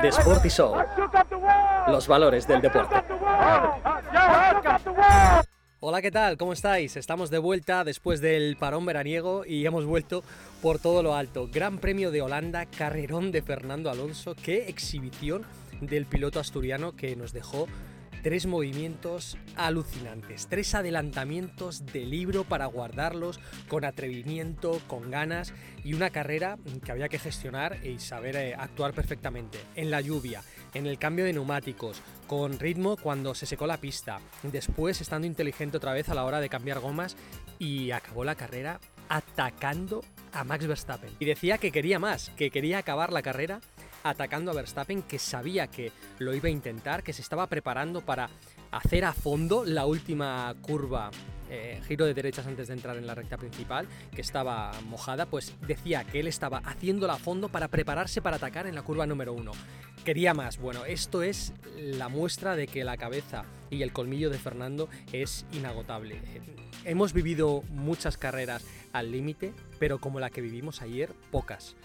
The Sporty Show. Los valores del deporte. Hola, ¿qué tal? ¿Cómo estáis? Estamos de vuelta después del parón veraniego y hemos vuelto por todo lo alto. Gran Premio de Holanda, carrerón de Fernando Alonso. Qué exhibición del piloto asturiano que nos dejó tres movimientos alucinantes, tres adelantamientos de libro para guardarlos con atrevimiento, con ganas y una carrera que había que gestionar y saber eh, actuar perfectamente. En la lluvia, en el cambio de neumáticos, con ritmo cuando se secó la pista, después estando inteligente otra vez a la hora de cambiar gomas y acabó la carrera atacando a Max Verstappen. Y decía que quería más, que quería acabar la carrera atacando a Verstappen, que sabía que lo iba a intentar, que se estaba preparando para hacer a fondo la última curva, eh, giro de derechas antes de entrar en la recta principal, que estaba mojada, pues decía que él estaba haciéndola a fondo para prepararse para atacar en la curva número uno. Quería más. Bueno, esto es la muestra de que la cabeza y el colmillo de Fernando es inagotable. Hemos vivido muchas carreras al límite, pero como la que vivimos ayer, pocas.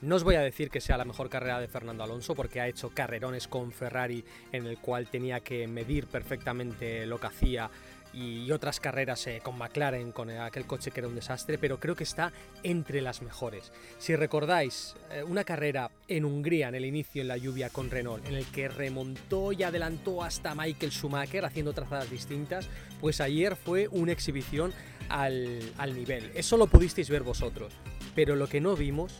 No os voy a decir que sea la mejor carrera de Fernando Alonso porque ha hecho carrerones con Ferrari en el cual tenía que medir perfectamente lo que hacía y otras carreras eh, con McLaren, con aquel coche que era un desastre, pero creo que está entre las mejores. Si recordáis eh, una carrera en Hungría en el inicio en la lluvia con Renault, en el que remontó y adelantó hasta Michael Schumacher haciendo trazadas distintas, pues ayer fue una exhibición al, al nivel. Eso lo pudisteis ver vosotros, pero lo que no vimos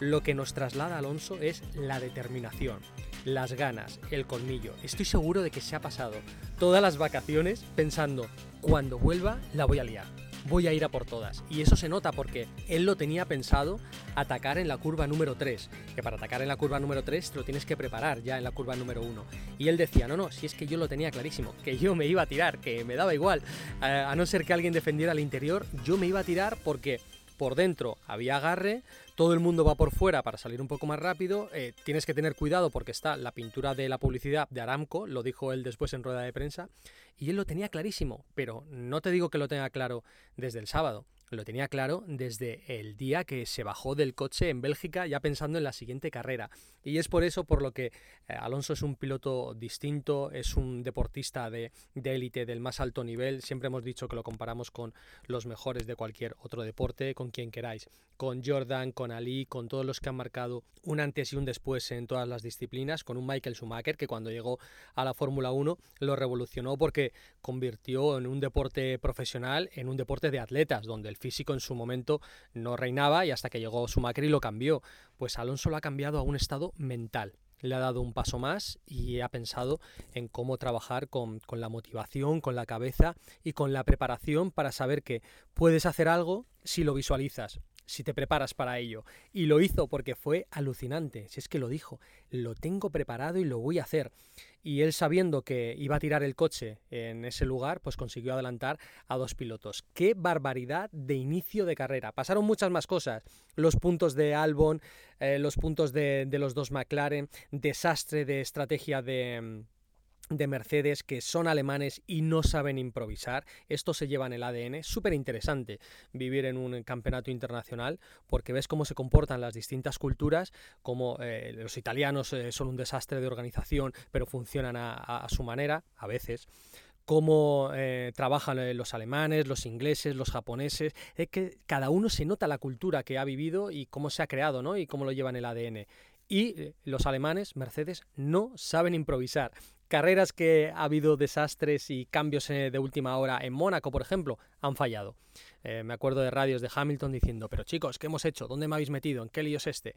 lo que nos traslada Alonso es la determinación, las ganas, el colmillo. Estoy seguro de que se ha pasado todas las vacaciones pensando, cuando vuelva la voy a liar. Voy a ir a por todas. Y eso se nota porque él lo tenía pensado atacar en la curva número 3. Que para atacar en la curva número 3 te lo tienes que preparar ya en la curva número 1. Y él decía, no, no, si es que yo lo tenía clarísimo, que yo me iba a tirar, que me daba igual. a no ser que alguien defendiera al interior, yo me iba a tirar porque por dentro había agarre, todo el mundo va por fuera para salir un poco más rápido, eh, tienes que tener cuidado porque está la pintura de la publicidad de Aramco, lo dijo él después en rueda de prensa, y él lo tenía clarísimo, pero no te digo que lo tenga claro desde el sábado, lo tenía claro desde el día que se bajó del coche en Bélgica ya pensando en la siguiente carrera. Y es por eso por lo que eh, Alonso es un piloto distinto, es un deportista de élite del más alto nivel. Siempre hemos dicho que lo comparamos con los mejores de cualquier otro deporte, con quien queráis. Con Jordan, con Ali, con todos los que han marcado un antes y un después en todas las disciplinas, con un Michael Schumacher que cuando llegó a la Fórmula 1 lo revolucionó porque convirtió en un deporte profesional en un deporte de atletas, donde el físico en su momento no reinaba y hasta que llegó Schumacher y lo cambió. Pues Alonso lo ha cambiado a un estado mental. Le ha dado un paso más y ha pensado en cómo trabajar con, con la motivación, con la cabeza y con la preparación para saber que puedes hacer algo si lo visualizas, si te preparas para ello. Y lo hizo porque fue alucinante. Si es que lo dijo, lo tengo preparado y lo voy a hacer y él sabiendo que iba a tirar el coche en ese lugar, pues consiguió adelantar a dos pilotos. ¡Qué barbaridad de inicio de carrera! Pasaron muchas más cosas. Los puntos de Albon, eh, los puntos de, de los dos McLaren, desastre de estrategia de de Mercedes que son alemanes y no saben improvisar. Esto se lleva en el ADN. Súper interesante vivir en un campeonato internacional porque ves cómo se comportan las distintas culturas, como eh, los italianos eh, son un desastre de organización pero funcionan a, su manera, a veces cómo eh, trabajan los alemanes, los ingleses, los japoneses, es que cada uno se nota la cultura que ha vivido y cómo se ha creado, ¿no? Y cómo lo lleva en el ADN. Y los alemanes, Mercedes, no saben improvisar carreras que ha habido desastres y cambios eh, de última hora en Mónaco, por ejemplo, han fallado. Eh, me acuerdo de radios de Hamilton diciendo, pero chicos, ¿qué hemos hecho? ¿Dónde me habéis metido? ¿En qué lío es este?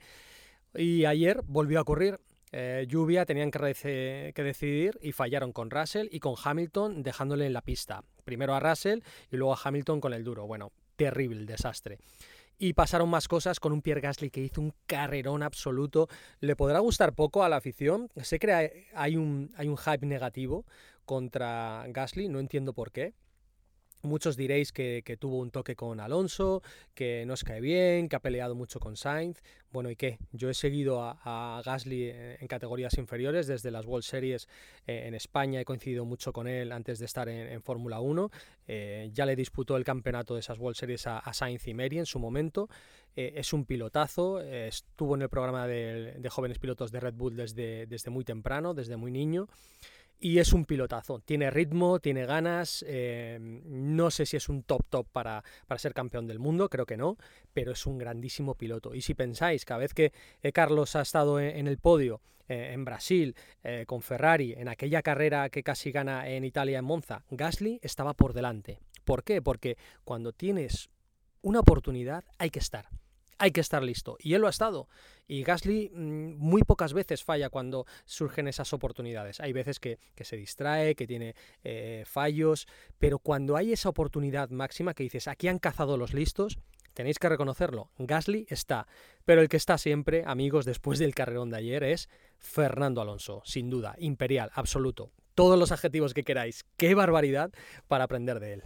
Y ayer volvió a ocurrir. Eh, lluvia, tenían que, que, decidir y fallaron con Russell y con Hamilton dejándole en la pista. Primero a Russell y luego a Hamilton con el duro. Bueno, terrible desastre. Y pasaron más cosas con un Pierre Gasly que hizo un carrerón absoluto. Le podrá gustar poco a la afición. Sé que hay un, hay un hype negativo contra Gasly, no entiendo por qué. Muchos diréis que, tuvo un toque con Alonso, que no se cae bien, que ha peleado mucho con Sainz. Bueno, ¿y qué? Yo he seguido a, Gasly en categorías inferiores desde las World Series eh, en España, he coincidido mucho con él antes de estar en, Fórmula 1. Eh, ya le disputó el campeonato de esas World Series a, Sainz y Mary en su momento. Eh, es un pilotazo, estuvo en el programa de, de, jóvenes pilotos de Red Bull desde, desde muy temprano, desde muy niño y es un pilotazo. Tiene ritmo, tiene ganas. Eh, no sé si es un top top para, ser campeón del mundo, creo que no, pero es un grandísimo piloto. Y si pensáis, cada vez que eh, Carlos ha estado en, el podio, eh, en Brasil, con Ferrari, en aquella carrera que casi gana en Italia en Monza, Gasly estaba por delante. ¿Por qué? Porque cuando tienes una oportunidad hay que estar hay que estar listo. Y él lo ha estado. Y Gasly mm, muy pocas veces falla cuando surgen esas oportunidades. Hay veces que, se distrae, que tiene eh, fallos, pero cuando hay esa oportunidad máxima que dices, aquí han cazado los listos, tenéis que reconocerlo. Gasly está. Pero el que está siempre, amigos, después del carrerón de ayer, es Fernando Alonso. Sin duda, imperial, absoluto. Todos los adjetivos que queráis. Qué barbaridad para aprender de él.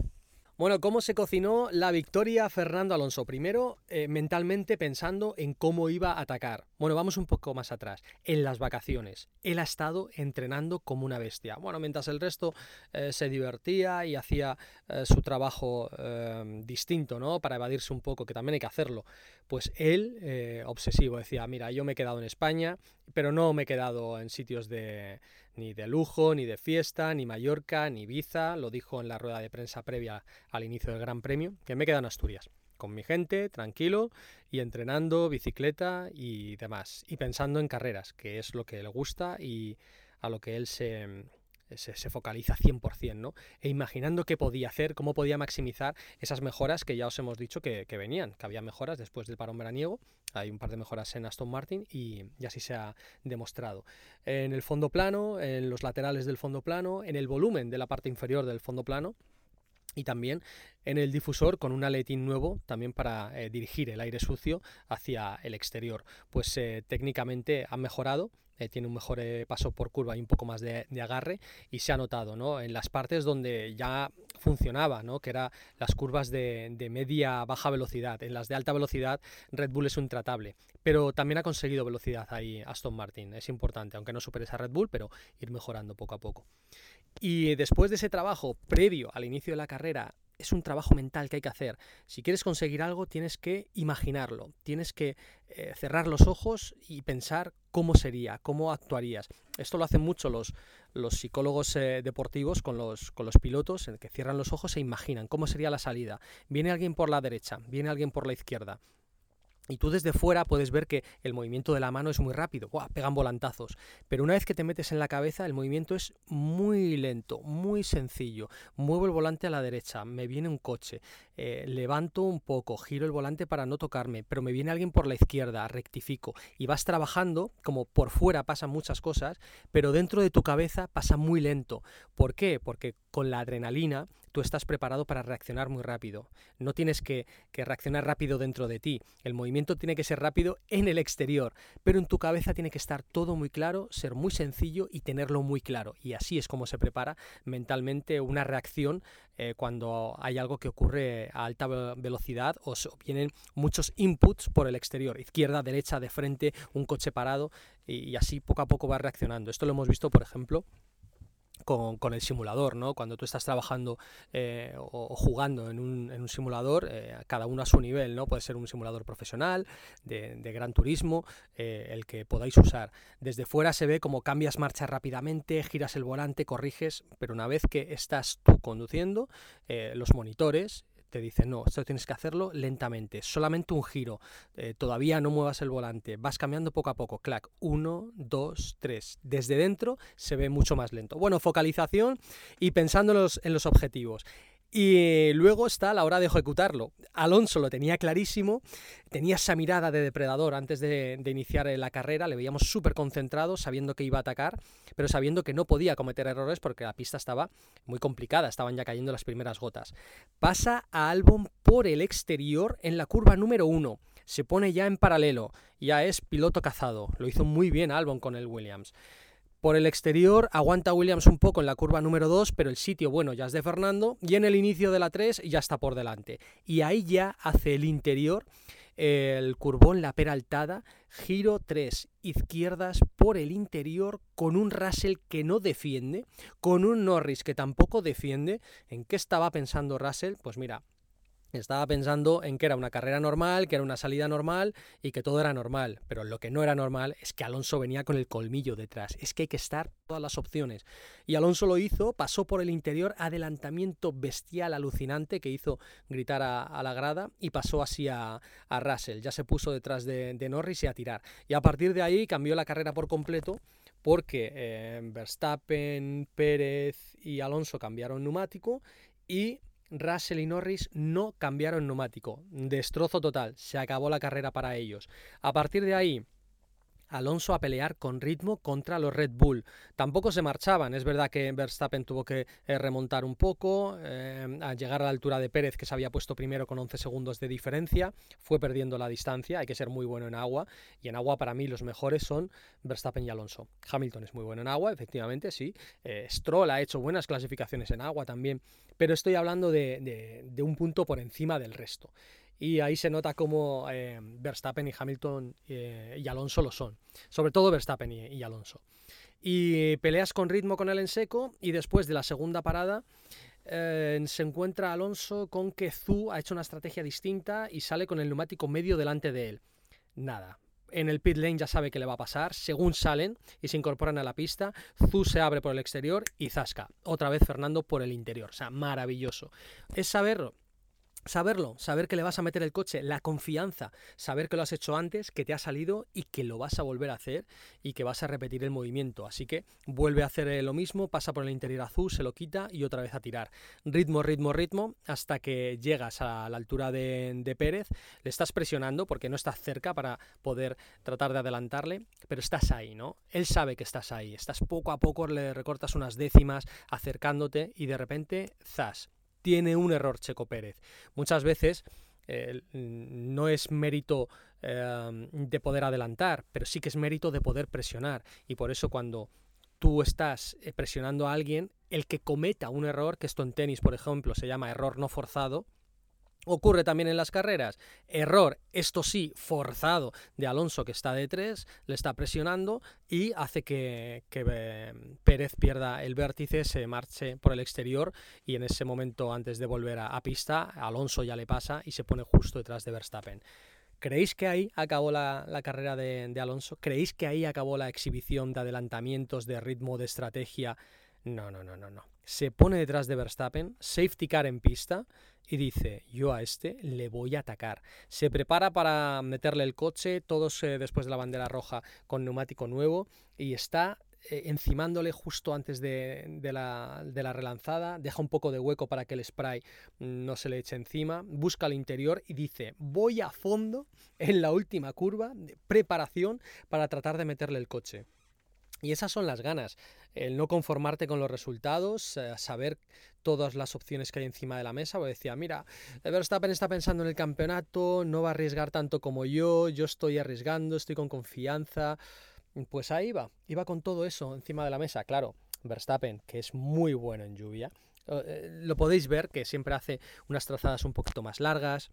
Bueno, ¿cómo se cocinó la victoria Fernando Alonso? Primero, eh, mentalmente pensando en cómo iba a atacar. Bueno, vamos un poco más atrás. En las vacaciones. Él ha estado entrenando como una bestia. Bueno, mientras el resto eh, se divertía y hacía eh, su trabajo distinto, ¿no? Para evadirse un poco, que también hay que hacerlo. Pues él, obsesivo, decía, mira, yo me he quedado en España, pero no me he quedado en sitios de ni de lujo, ni de fiesta, ni Mallorca, ni Ibiza, lo dijo en la rueda de prensa previa al inicio del Gran Premio, que me quedan en Asturias, con mi gente, tranquilo, y entrenando, bicicleta y demás, y pensando en carreras, que es lo que le gusta y a lo que él se, se, focaliza 100%, ¿no? E imaginando qué podía hacer, cómo podía maximizar esas mejoras que ya os hemos dicho que, venían, que había mejoras después del parón veraniego, hay un par de mejoras en Aston Martin y, y, así se ha demostrado. En el fondo plano, en los laterales del fondo plano, en el volumen de la parte inferior del fondo plano, y también en el difusor con un aletín nuevo también para eh, dirigir el aire sucio hacia el exterior. Pues eh, técnicamente ha mejorado, eh, tiene un mejor paso por curva y un poco más de, agarre y se ha notado ¿no? en las partes donde ya funcionaba, ¿no? que eran las curvas de, de media baja velocidad. En las de alta velocidad Red Bull es un tratable, pero también ha conseguido velocidad ahí Aston Martin, es importante, aunque no supere esa Red Bull, pero ir mejorando poco a poco. Y después de ese trabajo previo al inicio de la carrera, es un trabajo mental que hay que hacer. Si quieres conseguir algo, tienes que imaginarlo, tienes que eh, cerrar los ojos y pensar cómo sería, cómo actuarías. Esto lo hacen mucho los, los psicólogos eh, deportivos con los, con los pilotos, en que cierran los ojos e imaginan cómo sería la salida. Viene alguien por la derecha, viene alguien por la izquierda. Y tú desde fuera puedes ver que el movimiento de la mano es muy rápido, pegan volantazos. Pero una vez que te metes en la cabeza, el movimiento es muy lento, muy sencillo. Muevo el volante a la derecha, me viene un coche, eh, levanto un poco, giro el volante para no tocarme, pero me viene alguien por la izquierda, rectifico. Y vas trabajando, como por fuera pasan muchas cosas, pero dentro de tu cabeza pasa muy lento. ¿Por qué? Porque con la adrenalina estás preparado para reaccionar muy rápido. No tienes que, reaccionar rápido dentro de ti. El movimiento tiene que ser rápido en el exterior, pero en tu cabeza tiene que estar todo muy claro, ser muy sencillo y tenerlo muy claro. Y así es como se prepara mentalmente una reacción eh, cuando hay algo que ocurre a alta velocidad o vienen muchos inputs por el exterior, izquierda, derecha, de frente, un coche parado y así poco a poco va reaccionando. Esto lo hemos visto, por ejemplo, con, el simulador, ¿no? Cuando tú estás trabajando eh, o, jugando en un, simulador, eh, cada uno a su nivel, ¿no? Puede ser un simulador profesional, de, gran turismo, eh, el que podáis usar. Desde fuera se ve como cambias marcha rápidamente, giras el volante, corriges, pero una vez que estás tú conduciendo, los monitores te dice, no, esto tienes que hacerlo lentamente, solamente un giro, eh, todavía no muevas el volante, vas cambiando poco a poco, clac, uno, dos, tres. Desde dentro se ve mucho más lento. Bueno, focalización y pensando en los objetivos. Y luego está la hora de ejecutarlo. Alonso lo tenía clarísimo, tenía esa mirada de depredador antes de, iniciar la carrera, le veíamos súper concentrado, sabiendo que iba a atacar, pero sabiendo que no podía cometer errores porque la pista estaba muy complicada, estaban ya cayendo las primeras gotas. Pasa a Albon por el exterior en la curva número uno, se pone ya en paralelo, ya es piloto cazado, lo hizo muy bien Albon con el Williams Por el exterior aguanta Williams un poco en la curva número 2, pero el sitio bueno ya es de Fernando y en el inicio de la 3 ya está por delante. Y ahí ya hace el interior el curbón, la peraltada, giro 3 izquierdas por el interior con un Russell que no defiende, con un Norris que tampoco defiende. ¿En qué estaba pensando Russell? Pues mira, estaba pensando en que era una carrera normal, que era una salida normal y que todo era normal. Pero lo que no era normal es que Alonso venía con el colmillo detrás. Es que hay que estar todas las opciones. Y Alonso lo hizo, pasó por el interior, adelantamiento bestial, alucinante, que hizo gritar a, la grada y pasó así a, Russell. Ya se puso detrás de, Norris y a tirar. Y a partir de ahí cambió la carrera por completo porque eh, Verstappen, Pérez y Alonso cambiaron neumático y Russell y Norris no cambiaron neumático. Destrozo total. Se acabó la carrera para ellos. A partir de ahí, Alonso a pelear con ritmo contra los Red Bull. Tampoco se marchaban, es verdad que Verstappen tuvo que eh, remontar un poco, eh, a llegar a la altura de Pérez, que se había puesto primero con 11 segundos de diferencia, fue perdiendo la distancia, hay que ser muy bueno en agua, y en agua para mí los mejores son Verstappen y Alonso. Hamilton es muy bueno en agua, efectivamente, sí, eh, Stroll ha hecho buenas clasificaciones en agua también, pero estoy hablando de un punto por encima del resto y ahí se nota cómo eh, Verstappen y Hamilton eh, y Alonso lo son, sobre todo Verstappen y, Alonso. Y peleas con ritmo con él en seco y después de la segunda parada eh, se encuentra Alonso con que Zhu ha hecho una estrategia distinta y sale con el neumático medio delante de él. Nada, en el pit lane ya sabe qué le va a pasar. Según salen y se incorporan a la pista, Zhu se abre por el exterior y Zasca. Otra vez Fernando por el interior. O sea, maravilloso. Es saber Saberlo, saber que le vas a meter el coche, la confianza, saber que lo has hecho antes, que te ha salido y que lo vas a volver a hacer y que vas a repetir el movimiento. Así que vuelve a hacer lo mismo, pasa por el interior azul, se lo quita y otra vez a tirar. Ritmo, ritmo, ritmo, hasta que llegas a la altura de, de Pérez, le estás presionando porque no estás cerca para poder tratar de adelantarle, pero estás ahí, ¿no? Él sabe que estás ahí, estás poco a poco, le recortas unas décimas acercándote y de repente, zas, tiene un error Checo Pérez. Muchas veces eh, no es mérito eh, de poder adelantar, pero sí que es mérito de poder presionar. Y por eso cuando tú estás eh, presionando a alguien, el que cometa un error, que esto en tenis, por ejemplo, se llama error no forzado, Ocurre también en las carreras. Error, esto sí, forzado de Alonso que está de tres, le está presionando y hace que, eh, Pérez pierda el vértice, se marche por el exterior y en ese momento antes de volver a, pista, Alonso ya le pasa y se pone justo detrás de Verstappen. ¿Creéis que ahí acabó la, carrera de, de Alonso? ¿Creéis que ahí acabó la exhibición de adelantamientos, de ritmo, de estrategia? No, no, no, no, no. Se pone detrás de Verstappen, safety car en pista y dice, yo a este le voy a atacar. Se prepara para meterle el coche, todos eh, después de la bandera roja con neumático nuevo y está eh, encimándole justo antes de, la, de, la, relanzada, deja un poco de hueco para que el spray no se le eche encima, busca el interior y dice, voy a fondo en la última curva de preparación para tratar de meterle el coche. Y esas son las ganas, el no conformarte con los resultados, eh, saber todas las opciones que hay encima de la mesa. Porque decía, mira, Verstappen está pensando en el campeonato, no va a arriesgar tanto como yo, yo estoy arriesgando, estoy con confianza. Pues ahí va, iba con todo eso encima de la mesa. Claro, Verstappen, que es muy bueno en lluvia, eh, lo podéis ver que siempre hace unas trazadas un poquito más largas,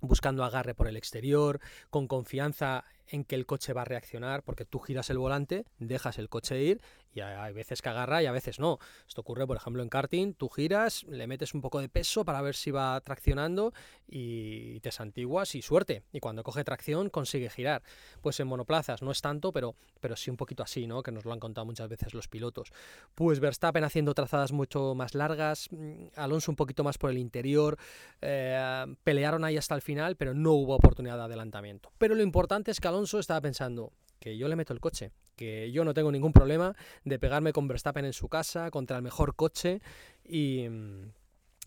buscando agarre por el exterior, con confianza en que el coche va a reaccionar, porque tú giras el volante, dejas el coche ir y hay veces que agarra y a veces no. Esto ocurre, por ejemplo, en karting, tú giras, le metes un poco de peso para ver si va traccionando y te santiguas y suerte. Y cuando coge tracción consigue girar. Pues en monoplazas no es tanto, pero, pero sí un poquito así, ¿no? Que nos lo han contado muchas veces los pilotos. Pues Verstappen haciendo trazadas mucho más largas, mm, Alonso un poquito más por el interior, eh, pelearon ahí hasta el final, pero no hubo oportunidad de adelantamiento. Pero lo importante es que Alonso Alonso estaba pensando que yo le meto el coche, que yo no tengo ningún problema de pegarme con Verstappen en su casa, contra el mejor coche y, en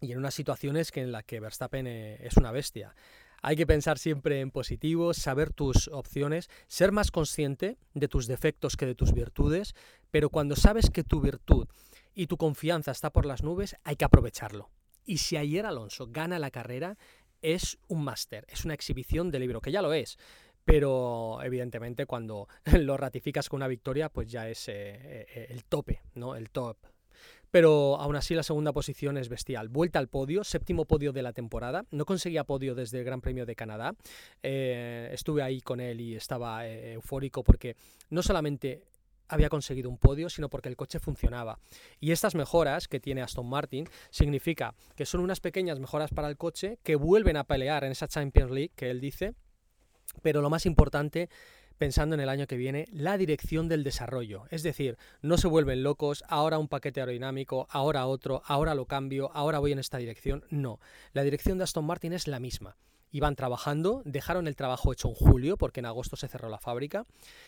unas situaciones que en las que Verstappen eh, es una bestia. Hay que pensar siempre en positivo, saber tus opciones, ser más consciente de tus defectos que de tus virtudes, pero cuando sabes que tu virtud y tu confianza está por las nubes, hay que aprovecharlo. Y si ayer Alonso gana la carrera, es un máster, es una exhibición de libro, que ya lo es, pero evidentemente cuando lo ratificas con una victoria, pues ya es eh, eh, el tope, ¿no? El top. Pero aún así la segunda posición es bestial. Vuelta al podio, séptimo podio de la temporada. No conseguía podio desde el Gran Premio de Canadá. Eh, estuve ahí con él y estaba eufórico porque no solamente había conseguido un podio, sino porque el coche funcionaba. Y estas mejoras que tiene Aston Martin significa que son unas pequeñas mejoras para el coche que vuelven a pelear en esa Champions League que él dice, pero lo más importante pensando en el año que viene, la dirección del desarrollo. Es decir, no se vuelven locos, ahora un paquete aerodinámico, ahora otro, ahora lo cambio, ahora voy en esta dirección. No, la dirección de Aston Martin es la misma iban trabajando, dejaron el trabajo hecho en julio, porque en agosto se cerró la fábrica,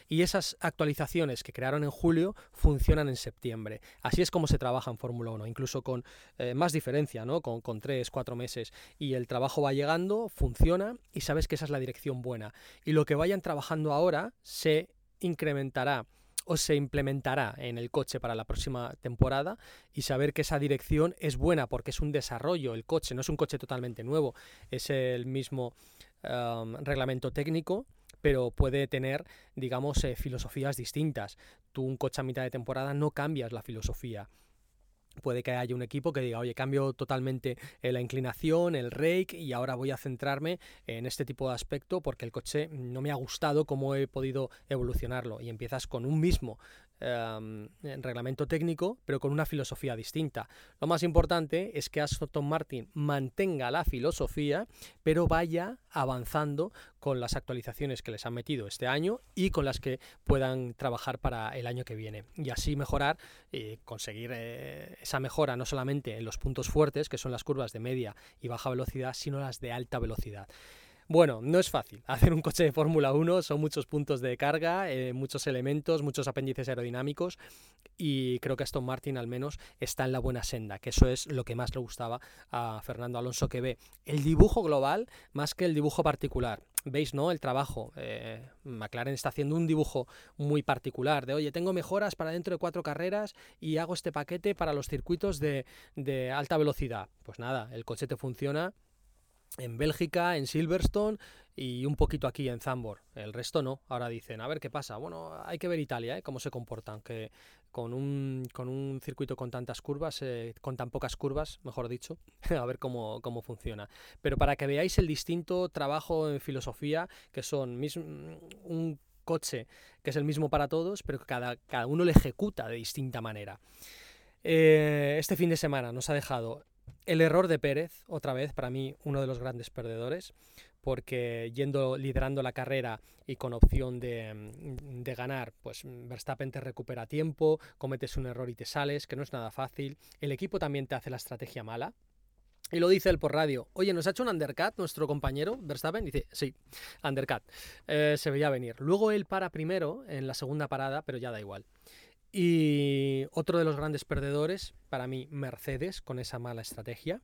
y esas actualizaciones que crearon en julio funcionan en septiembre. Así es como se trabaja en Fórmula 1, incluso con eh, más diferencia, ¿no? Con, con tres, cuatro meses, y el trabajo va llegando, funciona, y sabes que esa es la dirección buena. Y lo que vayan trabajando ahora se incrementará o se implementará en el coche para la próxima temporada y saber que esa dirección es buena porque es un desarrollo, el coche no es un coche totalmente nuevo, es el mismo reglamento técnico pero puede tener, digamos, eh, filosofías distintas. Tú un coche a mitad de temporada no cambias la filosofía puede que haya un equipo que diga, oye, cambio totalmente eh, la inclinación, el rake y ahora voy a centrarme en este tipo de aspecto porque el coche no me ha gustado cómo he podido evolucionarlo y empiezas con un mismo Em, reglamento técnico, pero con una filosofía distinta. Lo más importante es que Aston Martin mantenga la filosofía, pero vaya avanzando con las actualizaciones que les han metido este año y con las que puedan trabajar para el año que viene. Y así mejorar y conseguir eh, esa mejora no solamente en los puntos fuertes, que son las curvas de media y baja velocidad, sino las de alta velocidad. Bueno, no es fácil. Hacer un coche de Fórmula 1 son muchos puntos de carga, eh, muchos elementos, muchos apéndices aerodinámicos y creo que Aston Martin al menos está en la buena senda, que eso es lo que más le gustaba a Fernando Alonso que ve el dibujo global más que el dibujo particular. Veis, ¿no? El trabajo. Eh, McLaren está haciendo un dibujo muy particular de, oye, tengo mejoras para dentro de cuatro carreras y hago este paquete para los circuitos de, de alta velocidad. Pues nada, el coche te funciona en Bélgica, en Silverstone y un poquito aquí en Zambor. El resto no. Ahora dicen, a ver qué pasa. Bueno, hay que ver Italia, ¿eh? cómo se comportan. Que con un, con un circuito con tantas curvas, eh, con tan pocas curvas, mejor dicho, a ver cómo, cómo funciona. Pero para que veáis el distinto trabajo en filosofía, que son un coche que es el mismo para todos, pero que cada, cada uno lo ejecuta de distinta manera. Eh, este fin de semana nos ha dejado el error de Pérez, otra vez, para mí, uno de los grandes perdedores, porque yendo liderando la carrera y con opción de, de, ganar, pues Verstappen te recupera tiempo, cometes un error y te sales, que no es nada fácil. El equipo también te hace la estrategia mala. Y lo dice él por radio. Oye, ¿nos ha hecho un undercut nuestro compañero Verstappen? Dice, sí, undercut. Eh, se veía venir. Luego él para primero en la segunda parada, pero ya da igual. Y otro de los grandes perdedores, para mí, Mercedes, con esa mala estrategia.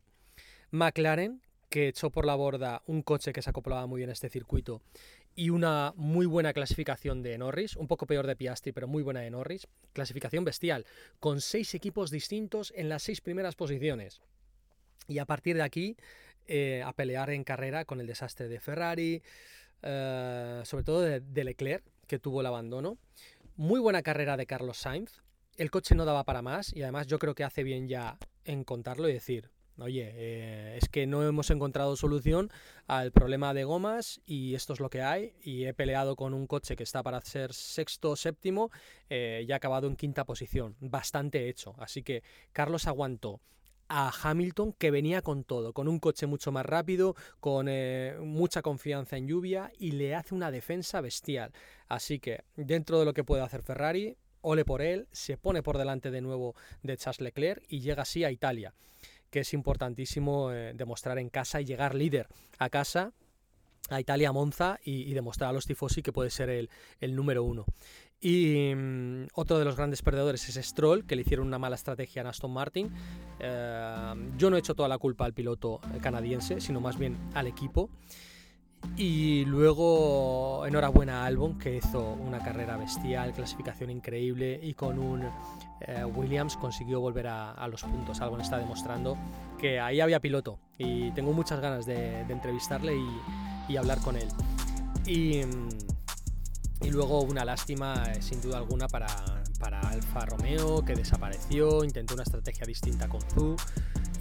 McLaren, que echó por la borda un coche que se acoplaba muy bien a este circuito y una muy buena clasificación de Norris, un poco peor de Piastri, pero muy buena de Norris. Clasificación bestial, con seis equipos distintos en las seis primeras posiciones. Y a partir de aquí, eh, a pelear en carrera con el desastre de Ferrari, eh, sobre todo de Leclerc, que tuvo el abandono. Muy buena carrera de Carlos Sainz. El coche no daba para más y además yo creo que hace bien ya en contarlo y decir, oye, eh, es que no hemos encontrado solución al problema de gomas y esto es lo que hay y he peleado con un coche que está para ser sexto o séptimo eh, y ha acabado en quinta posición, bastante hecho. Así que Carlos aguantó a Hamilton que venía con todo, con un coche mucho más rápido, con eh, mucha confianza en lluvia y le hace una defensa bestial. Así que dentro de lo que puede hacer Ferrari, ole por él, se pone por delante de nuevo de Charles Leclerc y llega así a Italia, que es importantísimo eh, demostrar en casa y llegar líder a casa a Italia, Monza y, demostrar a los tifosi que puede ser el, el número uno. Y mm, otro de los grandes perdedores es Stroll, que le hicieron una mala estrategia a Aston Martin. Eh, yo no he hecho toda la culpa al piloto canadiense, sino más bien al equipo. Y luego, enhorabuena a Albon, que hizo una carrera bestial, clasificación increíble y con un eh, Williams consiguió volver a, los puntos. Albon está demostrando que ahí había piloto y tengo muchas ganas de, entrevistarle y hablar con él. Y, y luego una lástima, eh, sin duda alguna, para, para Alfa Romeo, que desapareció, intentó una estrategia distinta con Zu.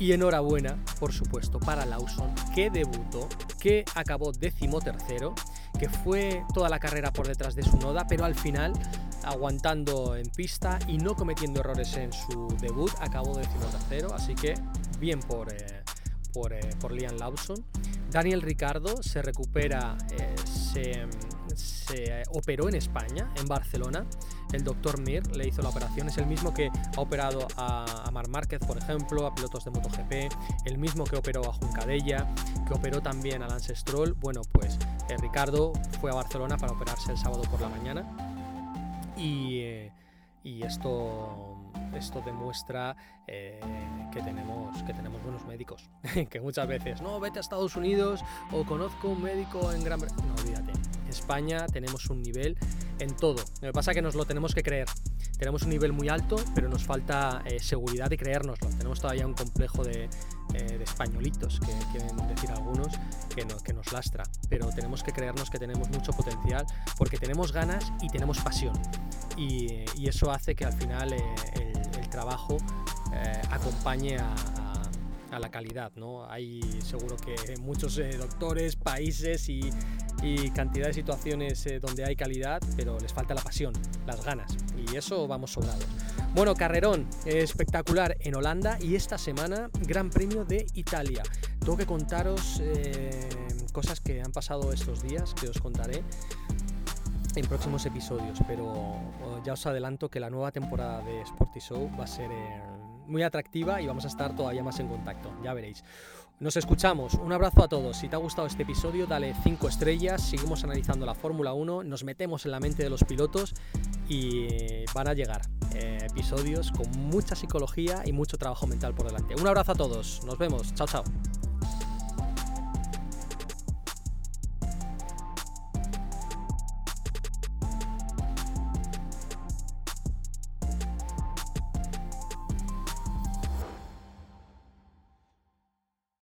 Y enhorabuena, por supuesto, para Lawson, que debutó, que acabó decimotercero, que fue toda la carrera por detrás de su noda, pero al final, aguantando en pista y no cometiendo errores en su debut, acabó decimotercero. Así que bien por, eh, por, eh, por, Liam Lawson. Daniel Ricardo se recupera, se se operó en España, en Barcelona. El doctor Mir le hizo la operación. Es el mismo que ha operado a, Mar Márquez, por ejemplo, a pilotos de MotoGP. El mismo que operó a Juncadella, que operó también a Lance Stroll. Bueno, pues eh, Ricardo fue a Barcelona para operarse el sábado por la mañana. Y, eh, y esto esto demuestra eh, que, tenemos, que tenemos buenos médicos. que muchas veces, no, vete a Estados Unidos o conozco un médico en Gran Bretaña. No, olvídate. España tenemos un nivel en todo. Lo que pasa es que nos lo tenemos que creer. Tenemos un nivel muy alto, pero nos falta eh, seguridad de creérnoslo. Tenemos todavía un complejo de, eh, españolitos, que quieren decir algunos, que, que nos lastra. Pero tenemos que creernos que tenemos mucho potencial porque tenemos ganas y tenemos pasión. Y, eso hace que al final eh, el, trabajo acompañe a, la calidad, ¿no? Hay seguro que muchos doctores, países y, y cantidad de situaciones eh, donde hay calidad, pero les falta la pasión, las ganas, y eso vamos sobrados. Bueno, carrerón espectacular en Holanda y esta semana Gran Premio de Italia. Tengo que contaros eh, cosas que han pasado estos días, que os contaré en próximos episodios, pero ya os adelanto que la nueva temporada de Sporty Show va a ser eh, muy atractiva y vamos a estar todavía más en contacto, ya veréis. Nos escuchamos, un abrazo a todos. Si te ha gustado este episodio, dale 5 estrellas, seguimos analizando la Fórmula 1, nos metemos en la mente de los pilotos y van a llegar eh, episodios con mucha psicología y mucho trabajo mental por delante. Un abrazo a todos, nos vemos, chao chao.